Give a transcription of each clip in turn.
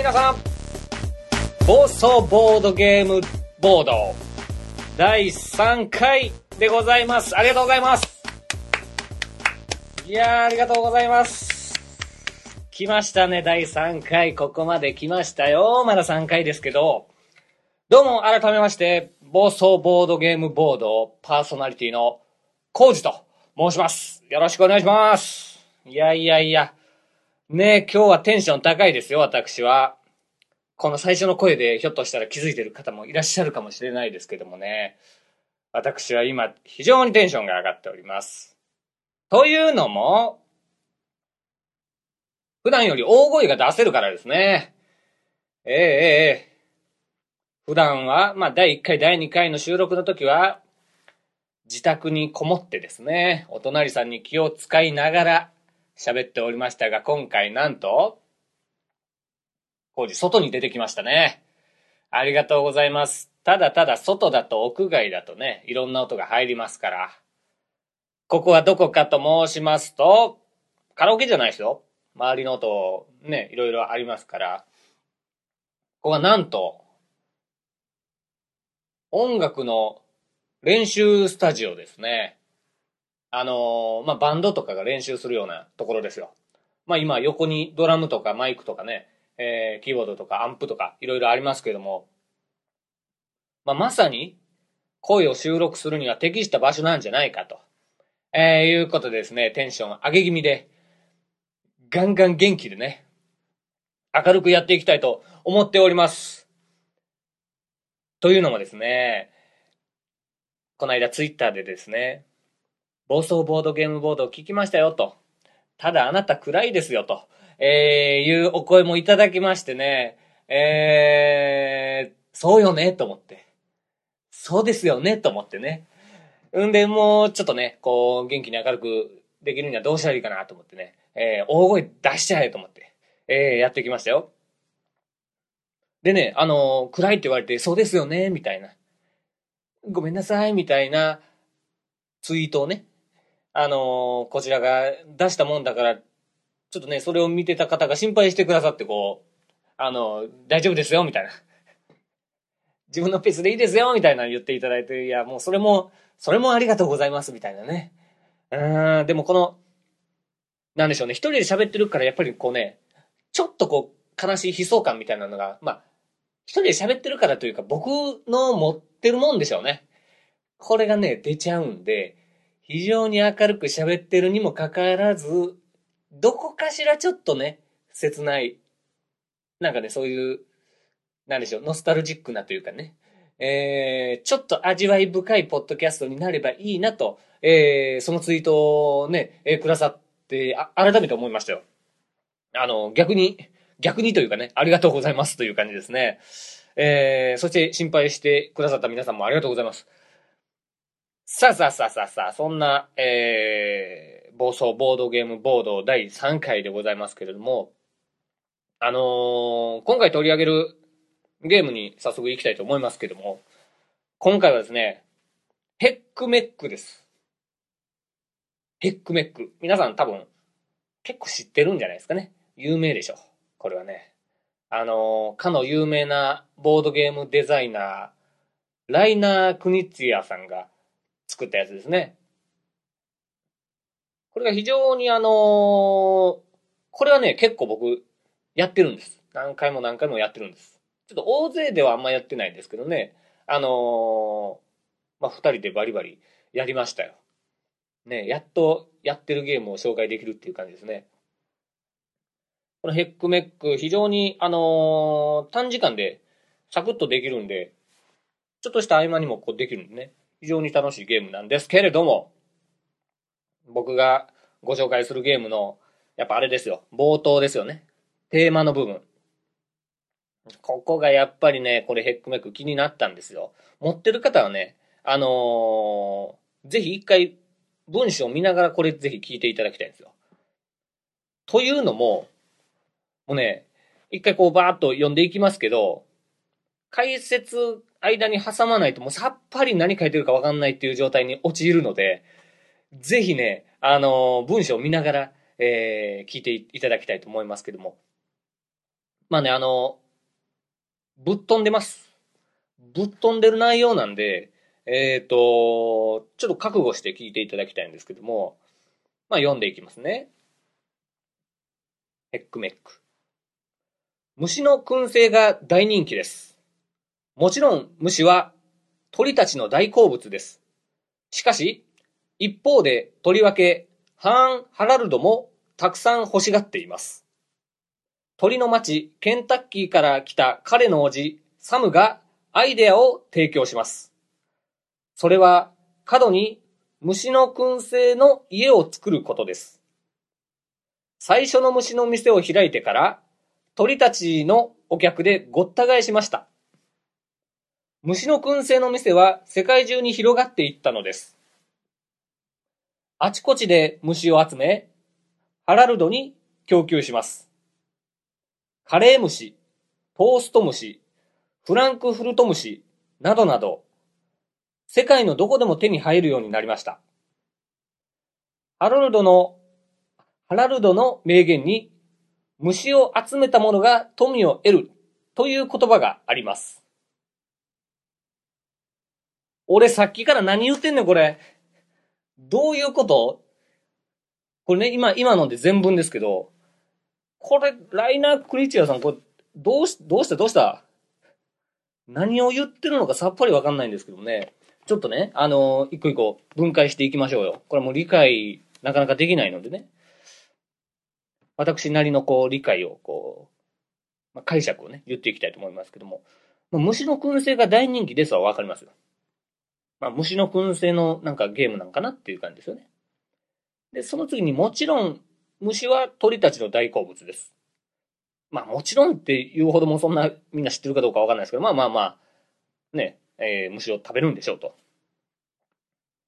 皆さん暴走ボードゲームボード第3回でございます。ありがとうございます。いやありがとうございます。来ましたね第3回。ここまで来ましたよ。まだ3回ですけど。どうも改めまして暴走ボードゲームボードパーソナリティのコウジと申します。よろしくお願いします。いやいやいや。ね今日はテンション高いですよ、私は。この最初の声でひょっとしたら気づいてる方もいらっしゃるかもしれないですけどもね。私は今非常にテンションが上がっております。というのも、普段より大声が出せるからですね。ええええ普段は、まあ第1回、第2回の収録の時は、自宅にこもってですね、お隣さんに気を使いながら、喋っておりましたが、今回なんと、工事外に出てきましたね。ありがとうございます。ただただ外だと屋外だとね、いろんな音が入りますから。ここはどこかと申しますと、カラオケじゃないですよ。周りの音、ね、いろいろありますから。ここはなんと、音楽の練習スタジオですね。あのーまあ、バンドとかが練習するようなところですよ。まあ、今横にドラムとかマイクとかね、えーキーボードとかアンプとかいろいろありますけども、まあ、まさに声を収録するには適した場所なんじゃないかと、えーいうことでですね、テンション上げ気味で、ガンガン元気でね、明るくやっていきたいと思っております。というのもですね、この間ツイッターでですね、暴走ボードゲームボードを聞きましたよと。ただあなた暗いですよと。えー、いうお声もいただきましてね。えー、そうよねと思って。そうですよねと思ってね。んで、もうちょっとね、こう、元気に明るくできるにはどうしたらいいかなと思ってね。えー、大声出しちゃえと思って。えー、やってきましたよ。でね、あのー暗いって言われて、そうですよねみたいな。ごめんなさいみたいなツイートをね、あのこちらが出したもんだから、ちょっとね、それを見てた方が心配してくださって、こう、あの大丈夫ですよ、みたいな。自分のペースでいいですよ、みたいな言っていただいて、いや、もうそれも、それもありがとうございます、みたいなね。うん、でもこの、なんでしょうね、一人で喋ってるから、やっぱりこうね、ちょっとこう、悲しい悲壮感みたいなのが、まあ、一人で喋ってるからというか、僕の持ってるもんでしょうね。これがね、出ちゃうんで、非常に明るく喋ってるにもかかわらず、どこかしらちょっとね、切ない、なんかね、そういう、なんでしょう、ノスタルジックなというかね、えー、ちょっと味わい深いポッドキャストになればいいなと、えー、そのツイートをね、えーくださって、あ、改めて思いましたよ。あの、逆に、逆にというかね、ありがとうございますという感じですね。えー、そして心配してくださった皆さんもありがとうございます。さあさあさあさあさあ、そんな、えー、暴走ボードゲームボード第3回でございますけれども、あのー今回取り上げるゲームに早速行きたいと思いますけれども、今回はですね、ヘックメックです。ヘックメック。皆さん多分結構知ってるんじゃないですかね。有名でしょ。これはね。あのーかの有名なボードゲームデザイナー、ライナー・クニッツィアさんが作ったやつですね。これが非常にあのーこれはね、結構僕、やってるんです。何回も何回もやってるんです。ちょっと大勢ではあんまやってないんですけどね、あのーまあ、二人でバリバリやりましたよ。ね、やっとやってるゲームを紹介できるっていう感じですね。このヘックメック、非常に、あのー短時間でサクッとできるんで、ちょっとした合間にもこうできるんでね、非常に楽しいゲームなんですけれども、僕がご紹介するゲームの、やっぱあれですよ、冒頭ですよね。テーマの部分。ここがやっぱりね、これヘックメック気になったんですよ。持ってる方はね、あのーぜひ一回文章を見ながらこれぜひ聞いていただきたいんですよ。というのも、もうね、一回こうバーッと読んでいきますけど、解説間に挟まないともうさっぱり何書いてるかわかんないっていう状態に陥るので、ぜひね、あのー文章を見ながら、えー聞いていただきたいと思いますけども。まあね、あの、ぶっ飛んでます。ぶっ飛んでる内容なんで、えっ、と、ちょっと覚悟して聞いていただきたいんですけども、まあ読んでいきますね。ヘックメック。虫の燻製が大人気です。もちろん虫は鳥たちの大好物です。しかし、一方でとりわけハーン・ハラルドもたくさん欲しがっています。鳥の町ケンタッキーから来た彼のおじサムがアイデアを提供します。それは角に虫の燻製の家を作ることです。最初の虫の店を開いてから鳥たちのお客でごった返しました。虫の燻製の店は世界中に広がっていったのです。あちこちで虫を集め、ハラルドに供給します。カレー虫、トースト虫、フランクフルト虫、などなど、世界のどこでも手に入るようになりました。ハラルドの、ハラルドの名言に、虫を集めた者が富を得るという言葉があります。俺さっきから何言ってんねんこれ。どういうこと？これね、今、今ので全文ですけど、これ、ライナー・クリーチャーさん、これ、どうし、どうした？どうした？何を言ってるのかさっぱりわかんないんですけどもね。ちょっとね、あのー一個一個分解していきましょうよ。これもう理解、なかなかできないのでね。私なりのこう、理解をこう、まあ、解釈をね、言っていきたいと思いますけども。まあ虫の燻製が大人気ですはわかりますよ。まあ、虫の燻製のなんかゲームなんかなっていう感じですよね。で、その次にもちろん、虫は鳥たちの大好物です。まあもちろんっていうほどもそんなみんな知ってるかどうかわかんないですけど、まあまあまあ、ね、えー虫を食べるんでしょうと。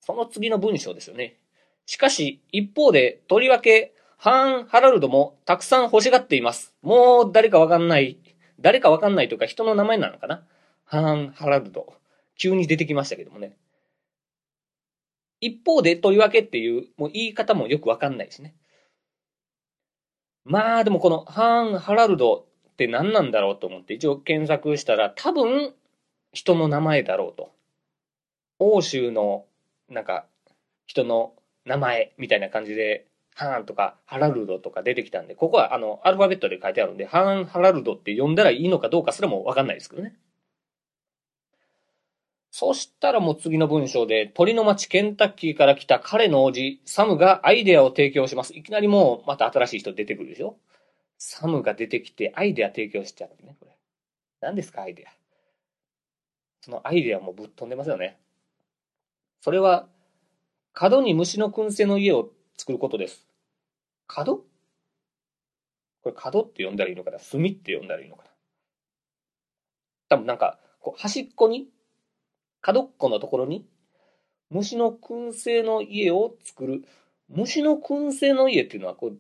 その次の文章ですよね。しかし、一方で、とりわけ、ハーン・ハラルドもたくさん欲しがっています。もう誰かわかんない、誰かわかんないというか人の名前なのかなハーン・ハラルド。急に出てきましたけどもね。一方で、とりわけっていう、もう言い方もよくわかんないしね。まあでもこのハーン・ハラルドって何なんだろうと思って一応検索したら多分人の名前だろうと。欧州のなんか人の名前みたいな感じでハーンとかハラルドとか出てきたんで、ここはあのアルファベットで書いてあるんで、ハーン・ハラルドって呼んだらいいのかどうかすらもわかんないですけどね。そしたらもう次の文章で、鳥の町ケンタッキーから来た彼の王子、サムがアイデアを提供します。いきなりもうまた新しい人出てくるでしょ？サムが出てきてアイデア提供しちゃってね、これ。何ですか、アイデア？そのアイデアもぶっ飛んでますよね。それは、角に虫の燻製の家を作ることです。角？これ角って呼んだらいいのかな？炭って呼んだらいいのかな？多分なんか、こう端っこに角っこのところに虫の燻製の家を作る。虫の燻製の家っていうのはこう、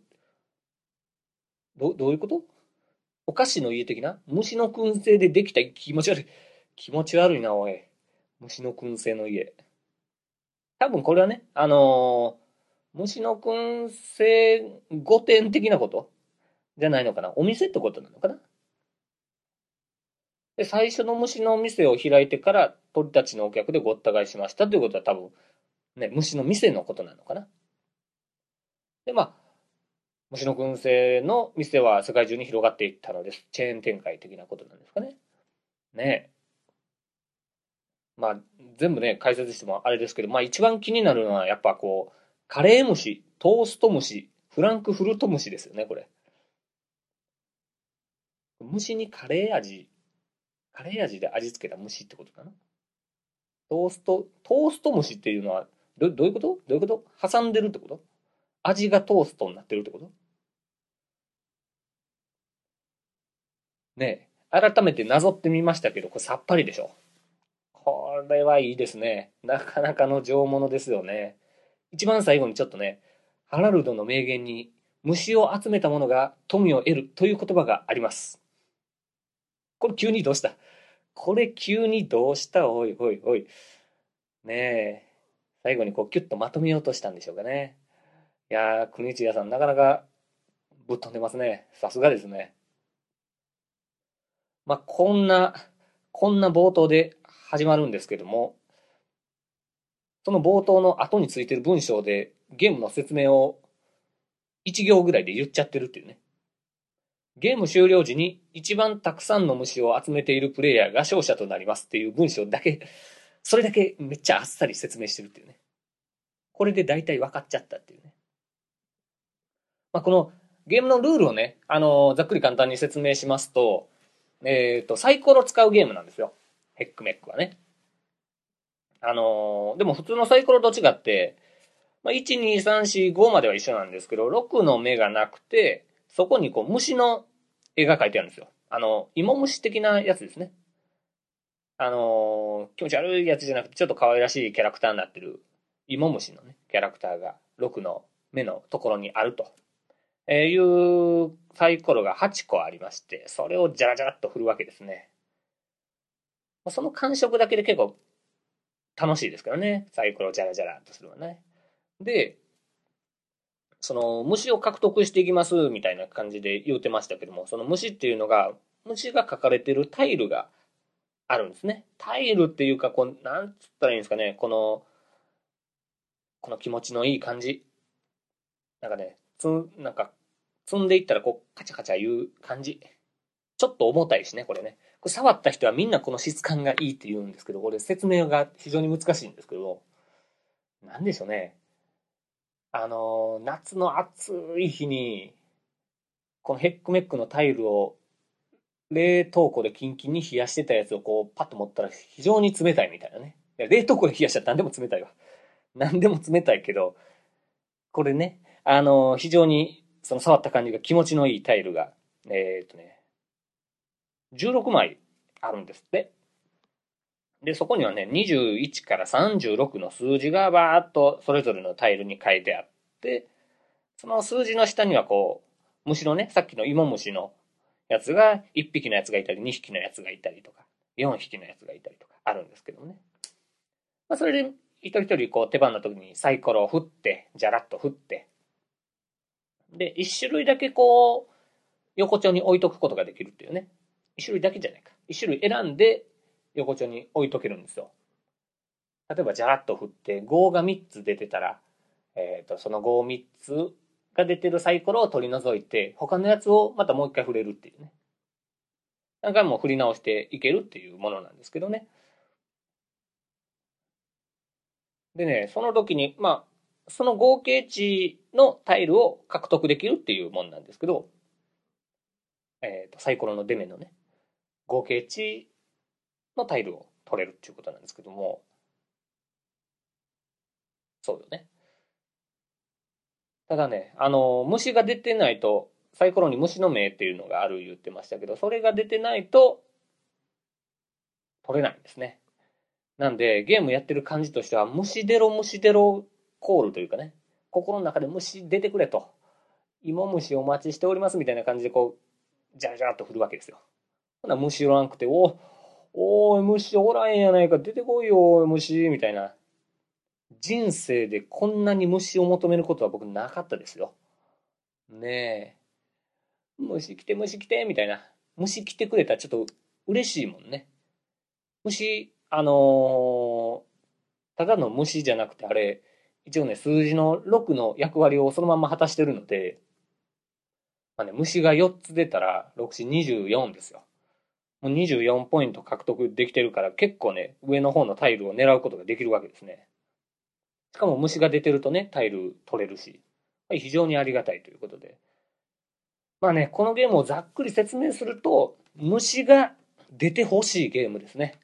どどういうこと？お菓子の家的な？虫の燻製でできた気持ち悪い。気持ち悪いな、おい。虫の燻製の家。多分これはね、あのー虫の燻製御殿的なこと？じゃないのかな？お店ってことなのかな？で、最初の虫の店を開いてから鳥たちのお客でごった返しましたということは多分、ね、虫の店のことなのかな。で、まあ、虫の燻製の店は世界中に広がっていったのです。チェーン展開的なことなんですかね。ねえ。まあ、全部ね、解説してもあれですけど、まあ一番気になるのはやっぱこう、カレー虫、トースト虫、フランクフルト虫ですよね、これ。虫にカレー味カレー味で味付けた虫ってことかなトースト、トースト虫っていうのは、どどういうこと？どういうこと？挟んでるってこと？味がトーストになってるってこと？ねえ、改めてなぞってみましたけど、これさっぱりでしょ？これはいいですね。なかなかの上物ですよね。一番最後にちょっとね、ハラルドの名言に、虫を集めた者が富を得るという言葉があります。これ急にどうした？これ急にどうした？おいおいおい。ねえ。最後にこうキュッとまとめようとしたんでしょうかね。いやー、国千谷さんなかなかぶっ飛んでますね。さすがですね。まあ、こんな、こんな冒頭で始まるんですけども、その冒頭の後についてる文章でゲームの説明を1行ぐらいで言っちゃってるっていうね。ゲーム終了時に一番たくさんの虫を集めているプレイヤーが勝者となりますっていう文章だけ、それだけめっちゃあっさり説明してるっていうね。これで大体分かっちゃったっていうね。まあ、このゲームのルールをね、あのー、ざっくり簡単に説明しますと、えっ、ー、と、サイコロ使うゲームなんですよ。ヘックメックはね。あのー、でも普通のサイコロと違って、まあ、1、2、3、4、5までは一緒なんですけど、6の目がなくて、そこにこう虫の絵が描いてあるんですよ。あの、芋虫的なやつですね。あのー、気持ち悪いやつじゃなくて、ちょっと可愛らしいキャラクターになってる、芋虫のね、キャラクターが6の目のところにあると。えー、いうサイコロが8個ありまして、それをジャラジャラっと振るわけですね。その感触だけで結構楽しいですからね。サイコロジャラジャラっとするのはね。で、その虫を獲得していきますみたいな感じで言うてましたけども、その虫っていうのが、虫が書かれてるタイルがあるんですね。タイルっていうか、こう、なんつったらいいんですかね、この、この気持ちのいい感じ。なんかね、つん、なんか、積んでいったらこう、カチャカチャ言う感じ。ちょっと重たいしね、これね。これ触った人はみんなこの質感がいいって言うんですけど、これ説明が非常に難しいんですけど、なんでしょうね。あの、夏の暑い日に、このヘックメックのタイルを冷凍庫でキンキンに冷やしてたやつをこうパッと持ったら非常に冷たいみたいなね。冷凍庫で冷やしたら何でも冷たいわ。何でも冷たいけど、これね、あの、非常にその触った感じが気持ちのいいタイルが、えー、っとね、16枚あるんですって。で、そこにはね、21から36の数字がバーっとそれぞれのタイルに書いてあって、その数字の下にはこう、虫のね、さっきの芋虫のやつが、1匹のやつがいたり、2匹のやつがいたりとか、4匹のやつがいたりとかあるんですけどね。まあ、それで、一人一人こう手番の時にサイコロを振って、じゃらっと振って、で、一種類だけこう、横丁に置いとくことができるっていうね。一種類だけじゃないか。一種類選んで横丁に置いとけるんですよ。例えば、じゃらっと振って、5が3つ出てたら、え、ー、と、その5、3つが出てるサイコロを取り除いて、他のやつをまたもう一回振れるっていうね。何回も振り直していけるっていうものなんですけどね。でね、その時に、まあ、その合計値のタイルを獲得できるっていうもんなんですけど、えっ、ー、と、サイコロの出目のね、合計値のタイルを取れるっていうことなんですけども、そうよね。ただね、あの、虫が出てないと、サイコロに虫の目っていうのがある言ってましたけど、それが出てないと、取れないんですね。なんで、ゲームやってる感じとしては、虫出ろ虫出ろコールというかね、心の中で虫出てくれと、芋虫お待ちしておりますみたいな感じでこう、じゃらじゃらっと振るわけですよ。ほな虫おらんくて、おおー、虫おらんやないか、出てこいよ、虫、みたいな。人生でこんなに虫を求めることは僕なかったですよ。ねえ。虫来て、虫来て、みたいな。虫来てくれたらちょっと嬉しいもんね。虫、あのー、ただの虫じゃなくてあれ、一応ね、数字の6の役割をそのまま果たしてるので、まあね、虫が4つ出たら、6、4、24ですよ。もう24ポイント獲得できてるから結構ね、上の方のタイルを狙うことができるわけですね。しかも虫が出てるとね、タイル取れるし、非常にありがたいということで。まあね、このゲームをざっくり説明すると、虫が出てほしいゲームですね。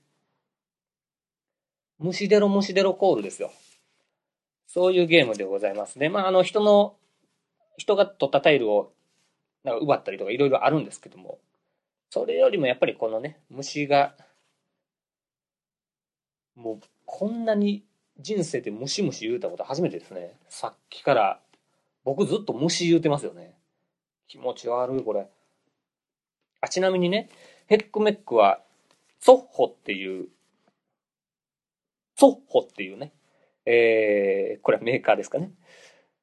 虫出ろ虫出ろコールですよ。そういうゲームでございますね。まあ、あの、人の、人が取ったタイルをなんか奪ったりとかいろいろあるんですけども、それよりもやっぱりこのね、虫が、もうこんなに人生でムシムシ言うたこと初めてですね。さっきから、僕ずっと虫言うてますよね。気持ち悪い、これ。あ、ちなみにね、ヘックメックは、ソッホっていう、ソッホっていうね、えー、これはメーカーですかね。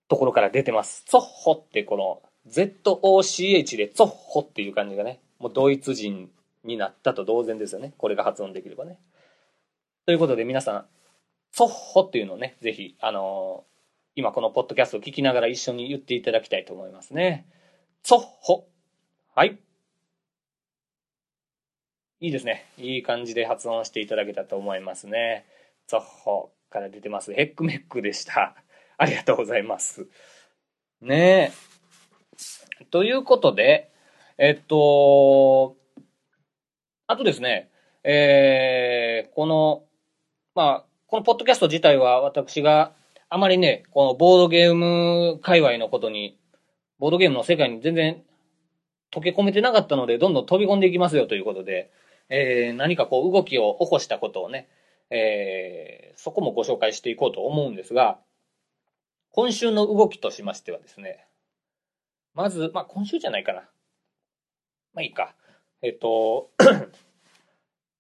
ところから出てます。ソッホってこの、ZOCH でツッホっていう感じがね、もうドイツ人になったと同然ですよね。これが発音できればね。ということで皆さん、ソッホっていうのをね、ぜひ、あのー、今このポッドキャストを聞きながら一緒に言っていただきたいと思いますね。ソッホ。はい。いいですね。いい感じで発音していただけたと思いますね。ソッホから出てます。ヘックメックでした。ありがとうございます。ねえ。ということで、えっと、あとですね、えー、この、まあ、このポッドキャスト自体は私があまりね、このボードゲーム界隈のことに、ボードゲームの世界に全然溶け込めてなかったので、どんどん飛び込んでいきますよということで、えー、何かこう動きを起こしたことをね、えー、そこもご紹介していこうと思うんですが、今週の動きとしましてはですね、まず、まあ今週じゃないかな。まあいいか。えっと、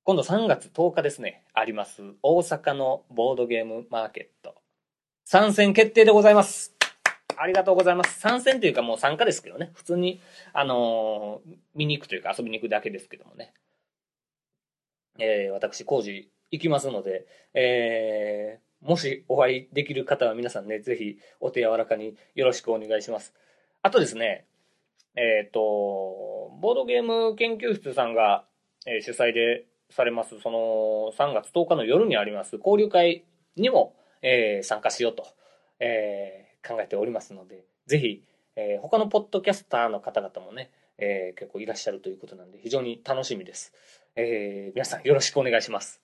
今度3月10日ですね、あります、大阪のボードゲームマーケット。参戦決定でございます。ありがとうございます。参戦というかもう参加ですけどね。普通に、あのー、見に行くというか遊びに行くだけですけどもね。えー、私、工事行きますので、えー、もしお会いできる方は皆さんね、ぜひお手柔らかによろしくお願いします。あとですね、えっ、ー、と、ボードゲーム研究室さんが、えー、主催でされます、その3月10日の夜にあります交流会にも、えー、参加しようと、えー、考えておりますので、ぜひ、えー、他のポッドキャスターの方々もね、えー、結構いらっしゃるということなんで、非常に楽しみです。えー、皆さんよろしくお願いします。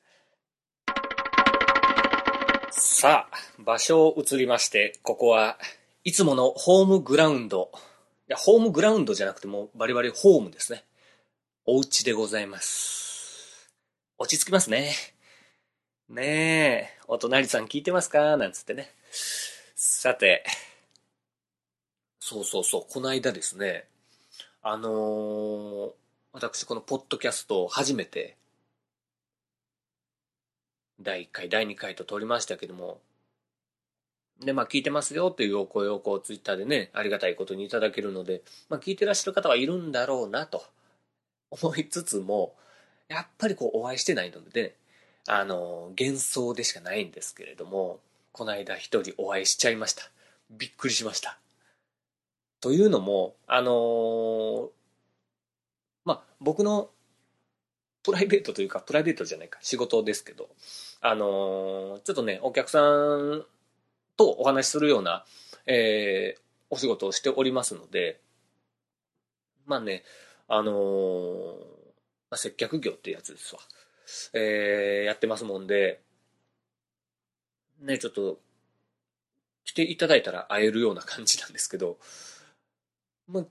さあ、場所を移りまして、ここはいつものホームグラウンド。や、ホームグラウンドじゃなくてもバリバリホームですね。お家でございます。落ち着きますね。ねえ、お隣さん聞いてますか？なんつってね。さて、そうそうそう、この間ですね、あのー、私このポッドキャストを初めて、第1回、第2回と撮りましたけども、で、まあ聞いてますよというお声をこうツイッターでね、ありがたいことにいただけるので、まあ聞いてらっしゃる方はいるんだろうなと思いつつも、やっぱりこうお会いしてないのでね、あの、幻想でしかないんですけれども、この間一人お会いしちゃいました。びっくりしました。というのも、あのー、まあ、僕のプライベートというか、プライベートじゃないか、仕事ですけど、あのー、ちょっとね、お客さんとお話しするような、えー、お仕事をしておりますので、まあね、あのー、まあ、接客業ってやつですわ。えー、やってますもんで、ね、ちょっと、来ていただいたら会えるような感じなんですけど、まあ、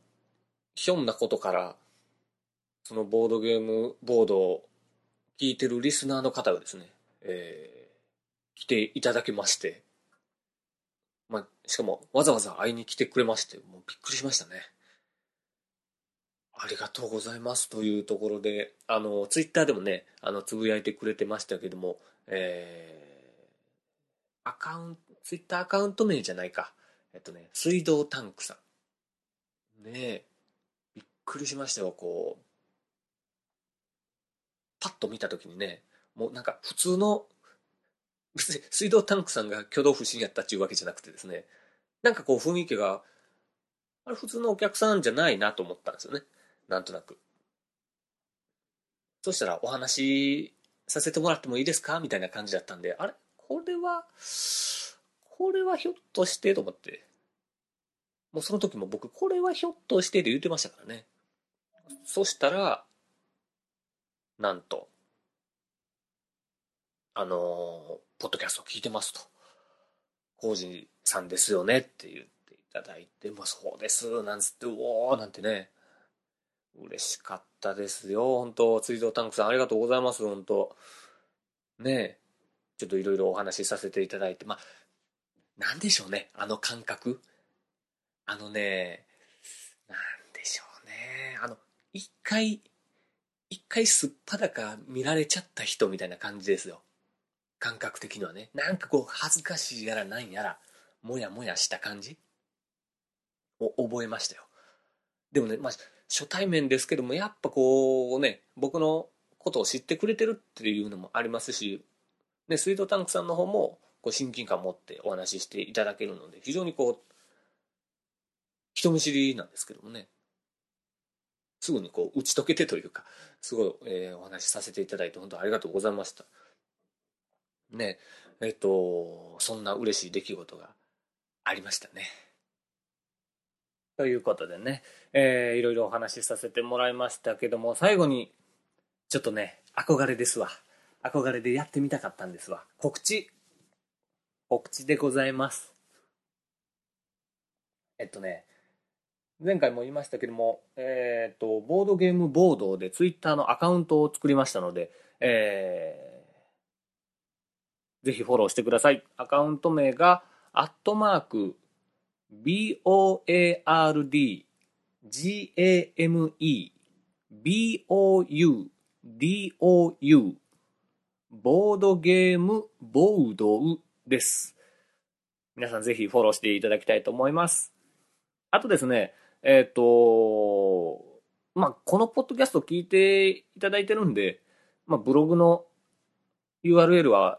ひょんなことから、そのボードゲームボードを聞いてるリスナーの方がですね、えー、来ていただけまして、まあ、しかもわざわざ会いに来てくれまして、もうびっくりしましたね。ありがとうございますというところで、あの、ツイッターでもね、あの、つぶやいてくれてましたけども、えー、アカウント、ツイッターアカウント名じゃないか。えっとね、水道タンクさん。ねえ、びっくりしましたよ、こう。パッと見たときにね、もうなんか普通の、水道タンクさんが挙動不審やったっていうわけじゃなくてですね、なんかこう雰囲気が、あれ普通のお客さんじゃないなと思ったんですよね。なんとなく。そしたらお話させてもらってもいいですかみたいな感じだったんで、あれ？これは、これはひょっとしてと思って。もうその時も僕、これはひょっとしてで言ってましたからね。そしたら、なんと、あのー、ポッドキャスト聞いてますと。コージさんですよねって言っていただいて、まあそうです、なんつって、うおーなんてね、嬉しかったですよ。本当水道タンクさんありがとうございます。本当ねえ。ちょっといろいろお話しさせていただいて。まあ、なんでしょうね。あの感覚。あのね、なんでしょうね。あの、一回、一回すっぱだか見られちゃった人みたいな感じですよ。感覚的にはね。なんかこう、恥ずかしいやらなんやら、もやもやした感じ？を覚えましたよ。でもね、まあ、初対面ですけども、やっぱこうね、僕のことを知ってくれてるっていうのもありますし、ね、スイートタンクさんの方もこう親近感を持ってお話ししていただけるので、非常にこう、人見知りなんですけどもね、すぐにこう打ち解けてというか、すごい、えー、お話しさせていただいて本当ありがとうございました。ね、えっ、と、そんな嬉しい出来事がありましたね。ということでね、えー、いろいろお話しさせてもらいましたけども、最後に、ちょっとね、憧れですわ。憧れでやってみたかったんですわ。告知。告知でございます。えっとね、前回も言いましたけども、えっ、と、ボードゲームボードでツイッターのアカウントを作りましたので、えー、ぜひフォローしてください。アカウント名が、アットマーク、B-O-A-R-D、G-A-M-E、B-O-U-D-O-U、ボードゲームボードウです。皆さんぜひフォローしていただきたいと思います。あとですね、えっ、ー、と、まあ、このポッドキャスト聞いていただいてるんで、まあ、ブログの URL は、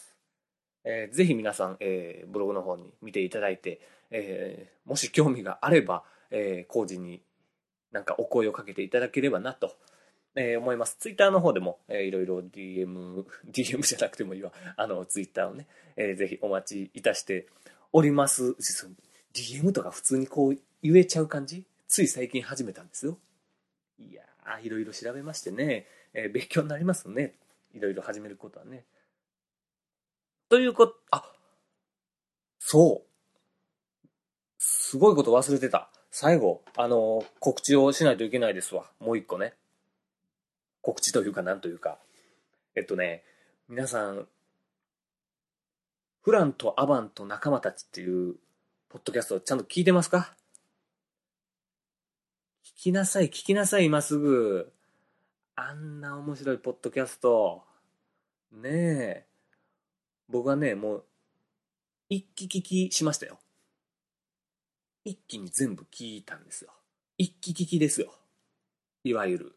えー、ぜひ皆さん、えー、ブログの方に見ていただいて、えー、もし興味があれば、えー、工事になんかお声をかけていただければなと、えー、思います。ツイッターの方でも、えー、いろいろ DM、DM じゃなくてもいいわ。あの、ツイッターをね、えー、ぜひお待ちいたしております。DM とか普通にこう言えちゃう感じ？つい最近始めたんですよ。いやー、いろいろ調べましてね、えー、勉強になりますね。いろいろ始めることはね。ということ、あ、そう。すごいこと忘れてた。最後、あの、告知をしないといけないですわ。もう一個ね。告知というか、なんというか。えっとね、皆さん、フランとアバンと仲間たちっていうポッドキャストちゃんと聞いてますか？聞きなさい、聞きなさい、今すぐ。あんな面白いポッドキャスト。ねえ。僕はね、もう、一気聞きしましたよ。一気に全部聞いたんですよ。一気聞きですよ。いわゆる。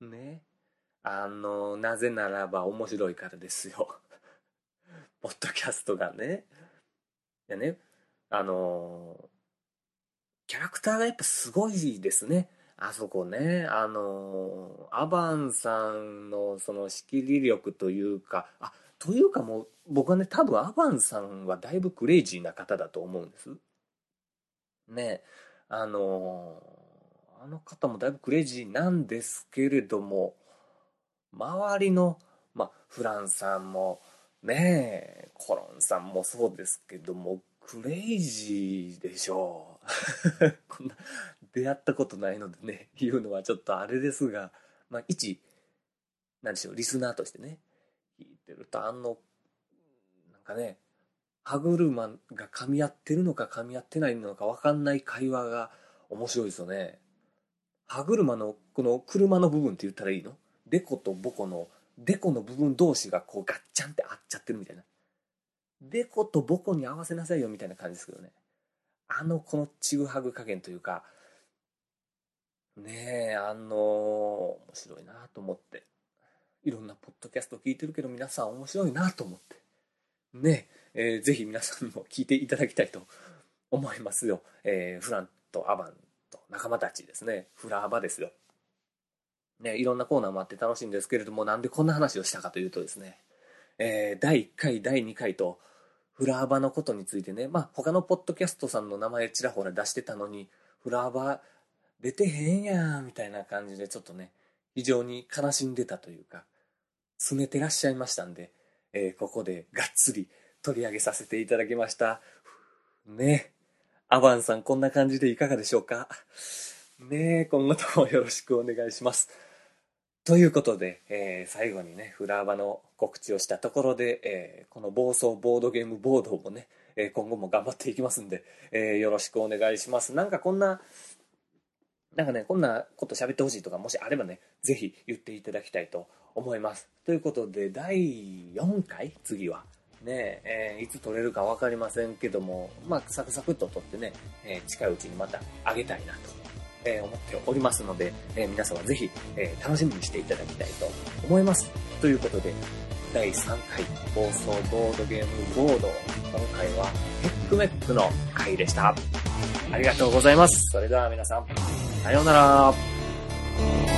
ねあの、なぜならば面白いからですよ。ポッドキャストがね。いやね、あの、キャラクターがやっぱすごいですね。あそこね、あの、アバンさんのその仕切り力というか、あ、というかもう、僕はね、多分アバンさんはだいぶクレイジーな方だと思うんです。ね、あのー、あの方もだいぶクレイジーなんですけれども、周りの、まあ、フランさんも、ね、コロンさんもそうですけども、クレイジーでしょう。こんな、出会ったことないのでね、言うのはちょっとあれですが、まあ、一、何でしょう、リスナーとしてね、聞いてると、あの、なんかね、歯車が噛み合ってるのか噛み合ってないのか分かんない会話が面白いですよね。歯車のこの車の部分って言ったらいいの？デコとボコのデコの部分同士がこうガッチャンって合っちゃってるみたいな。デコとボコに合わせなさいよみたいな感じですけどね。あの、このちぐはぐ加減というか、ねえ、あの、面白いなと思って。いろんなポッドキャストを聞いてるけど皆さん面白いなと思って。ねえ、ー、ぜひ皆さんも聞いていただきたいと思いますよ。えー、フランとアバンと仲間たちですね。フラーバですよ。ね、いろんなコーナーもあって楽しいんですけれども、なんでこんな話をしたかというとですね、えー、第1回、第2回と、フラーバのことについてね、まあ、他のポッドキャストさんの名前ちらほら出してたのに、フラーバ出てへんやん、みたいな感じでちょっとね、非常に悲しんでたというか、拗ねてらっしゃいましたんで、えー、ここでがっつり取り上げさせていただきました。ね。アバンさんこんな感じでいかがでしょうか？ね今後ともよろしくお願いします。ということで、えー、最後にね、フラーバの告知をしたところで、えー、この暴走ボードゲームボードもね、え今後も頑張っていきますんで、えよろしくお願いします。なんかこんな、なんかね、こんなこと喋ってほしいとか、もしあればね、ぜひ言っていただきたいと思います。ということで、第4回？次は。ねえー、いつ撮れるか分かりませんけども、まあ、サクサクっと撮ってね、えー、近いうちにまたあげたいなと、えー、思っておりますので、え皆様ぜひ、え楽しみにしていただきたいと思います。ということで、第3回放送ボードゲームボード、今回はヘックメックの回でした。ありがとうございます。それでは皆さん、さようなら。